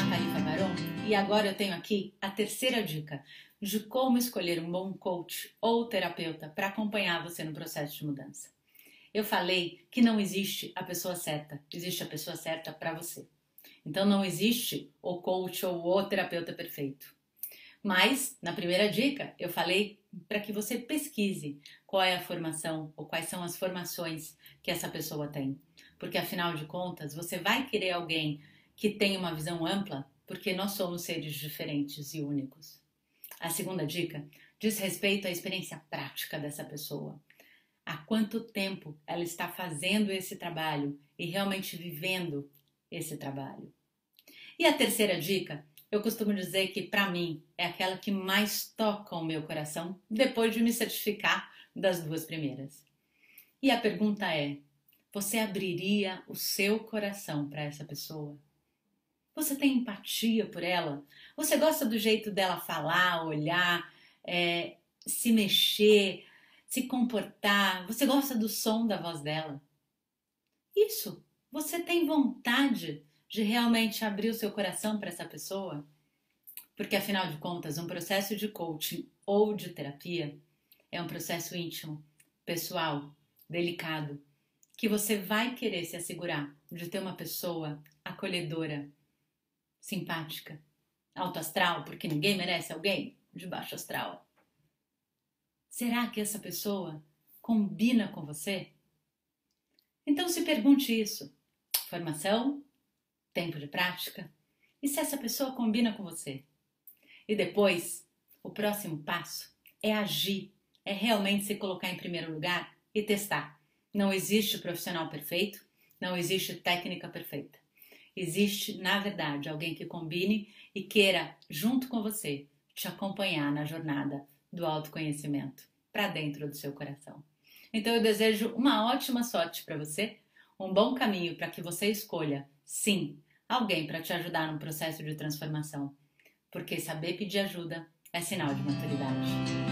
Nathalie Favaron e agora eu tenho aqui a terceira dica de como escolher um bom coach ou terapeuta para acompanhar você no processo de mudança. Eu falei que não existe a pessoa certa, existe a pessoa certa para você. Então não existe o coach ou o terapeuta perfeito. Mas, na primeira dica, eu falei para que você pesquise qual é a formação ou quais são as formações que essa pessoa tem. Porque afinal de contas, você vai querer alguém que tem uma visão ampla, porque nós somos seres diferentes e únicos. A segunda dica diz respeito à experiência prática dessa pessoa. Há quanto tempo ela está fazendo esse trabalho e realmente vivendo esse trabalho. E a terceira dica, eu costumo dizer que para mim é aquela que mais toca o meu coração depois de me certificar das duas primeiras. E a pergunta é: você abriria o seu coração para essa pessoa? Você tem empatia por ela? Você gosta do jeito dela falar, olhar, é, se mexer, se comportar? Você gosta do som da voz dela? Isso, você tem vontade de realmente abrir o seu coração para essa pessoa? Porque afinal de contas, um processo de coaching ou de terapia é um processo íntimo, pessoal, delicado, que você vai querer se assegurar de ter uma pessoa acolhedora, simpática, alto astral, porque ninguém merece alguém de baixo astral. Será que essa pessoa combina com você? Então se pergunte isso. Formação, tempo de prática, e se essa pessoa combina com você? E depois, o próximo passo é agir, é realmente se colocar em primeiro lugar e testar. Não existe profissional perfeito, não existe técnica perfeita. Existe, na verdade, alguém que combine e queira, junto com você, te acompanhar na jornada do autoconhecimento para dentro do seu coração. Então eu desejo uma ótima sorte para você, um bom caminho para que você escolha, sim, alguém para te ajudar no processo de transformação, porque saber pedir ajuda é sinal de maturidade.